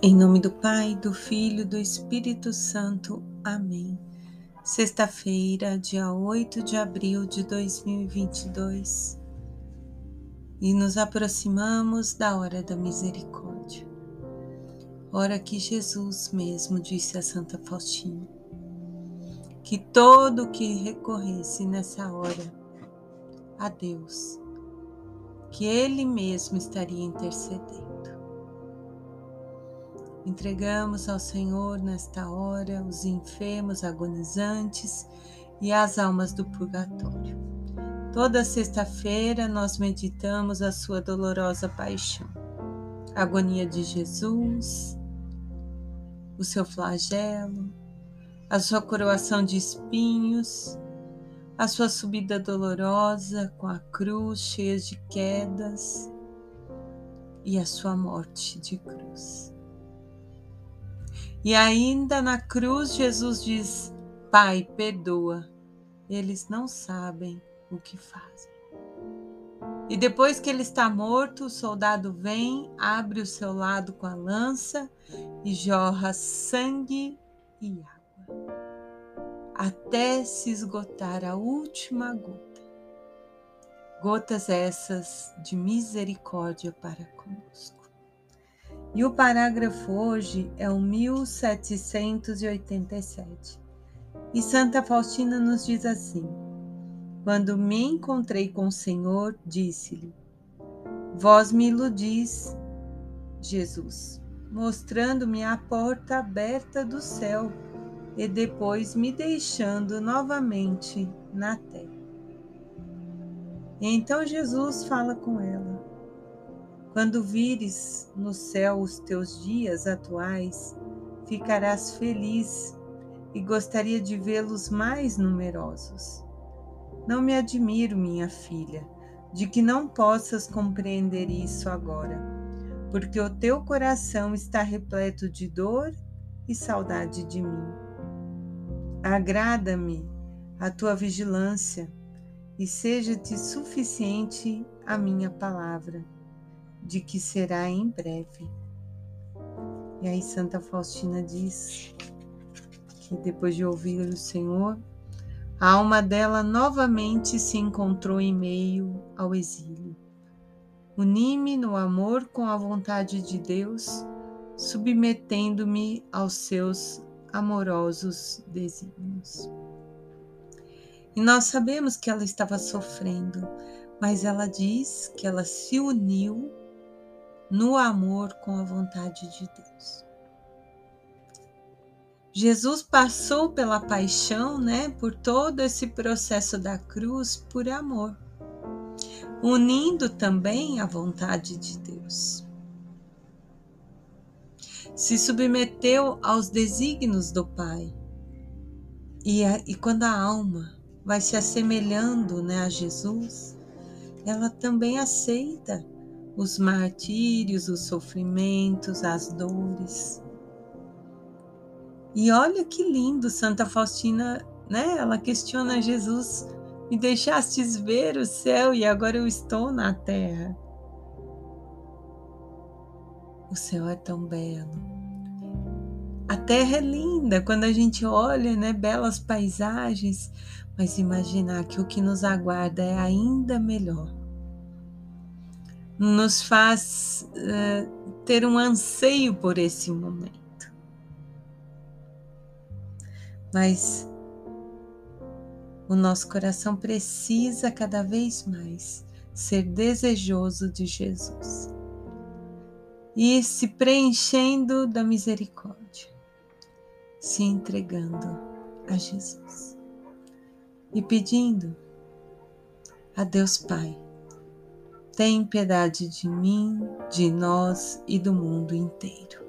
Em nome do Pai, do Filho e do Espírito Santo. Amém. Sexta-feira, dia 8 de abril de 2022. E nos aproximamos da hora da misericórdia. Hora que Jesus mesmo disse a Santa Faustina que todo que recorresse nessa hora a Deus, que Ele mesmo estaria intercedendo. Entregamos ao Senhor nesta hora os enfermos, agonizantes e as almas do purgatório. Toda sexta-feira nós meditamos a sua dolorosa paixão, a agonia de Jesus, o seu flagelo, a sua coroação de espinhos, a sua subida dolorosa com a cruz cheia de quedas e a sua morte de cruz. E ainda na cruz, Jesus diz: Pai, perdoa, eles não sabem o que fazem. E depois que ele está morto, o soldado vem, abre o seu lado com a lança e jorra sangue e água, até se esgotar a última gota. Gotas essas de misericórdia para conosco. E o parágrafo hoje é o 1787. E Santa Faustina nos diz assim: Quando me encontrei com o Senhor, disse-lhe: Vós me iludis, Jesus, mostrando-me a porta aberta do céu e depois me deixando novamente na terra. E então Jesus fala com ela: quando vires no céu os teus dias atuais, ficarás feliz e gostaria de vê-los mais numerosos. Não me admiro, minha filha, de que não possas compreender isso agora, porque o teu coração está repleto de dor e saudade de mim. Agrada-me a tua vigilância e seja-te suficiente a minha palavra de que será em breve. E aí Santa Faustina diz que depois de ouvir o Senhor, a alma dela novamente se encontrou em meio ao exílio. Uni-me no amor com a vontade de Deus, submetendo-me aos seus amorosos desígnios. E nós sabemos que ela estava sofrendo, mas ela diz que ela se uniu no amor com a vontade de Deus. Jesus passou pela paixão, né, por todo esse processo da cruz por amor, unindo também a vontade de Deus. Se submeteu aos desígnios do Pai. E, a, e quando a alma vai se assemelhando né, a Jesus, ela também aceita os martírios, os sofrimentos, as dores. E olha que lindo, Santa Faustina, né? Ela questiona Jesus: me deixastes ver o céu e agora eu estou na terra. O céu é tão belo. A terra é linda quando a gente olha, né? Belas paisagens, mas imaginar que o que nos aguarda é ainda melhor nos faz uh, ter um anseio por esse momento. Mas o nosso coração precisa cada vez mais ser desejoso de Jesus e se preenchendo da misericórdia, se entregando a Jesus e pedindo a Deus Pai tem piedade de mim, de nós e do mundo inteiro.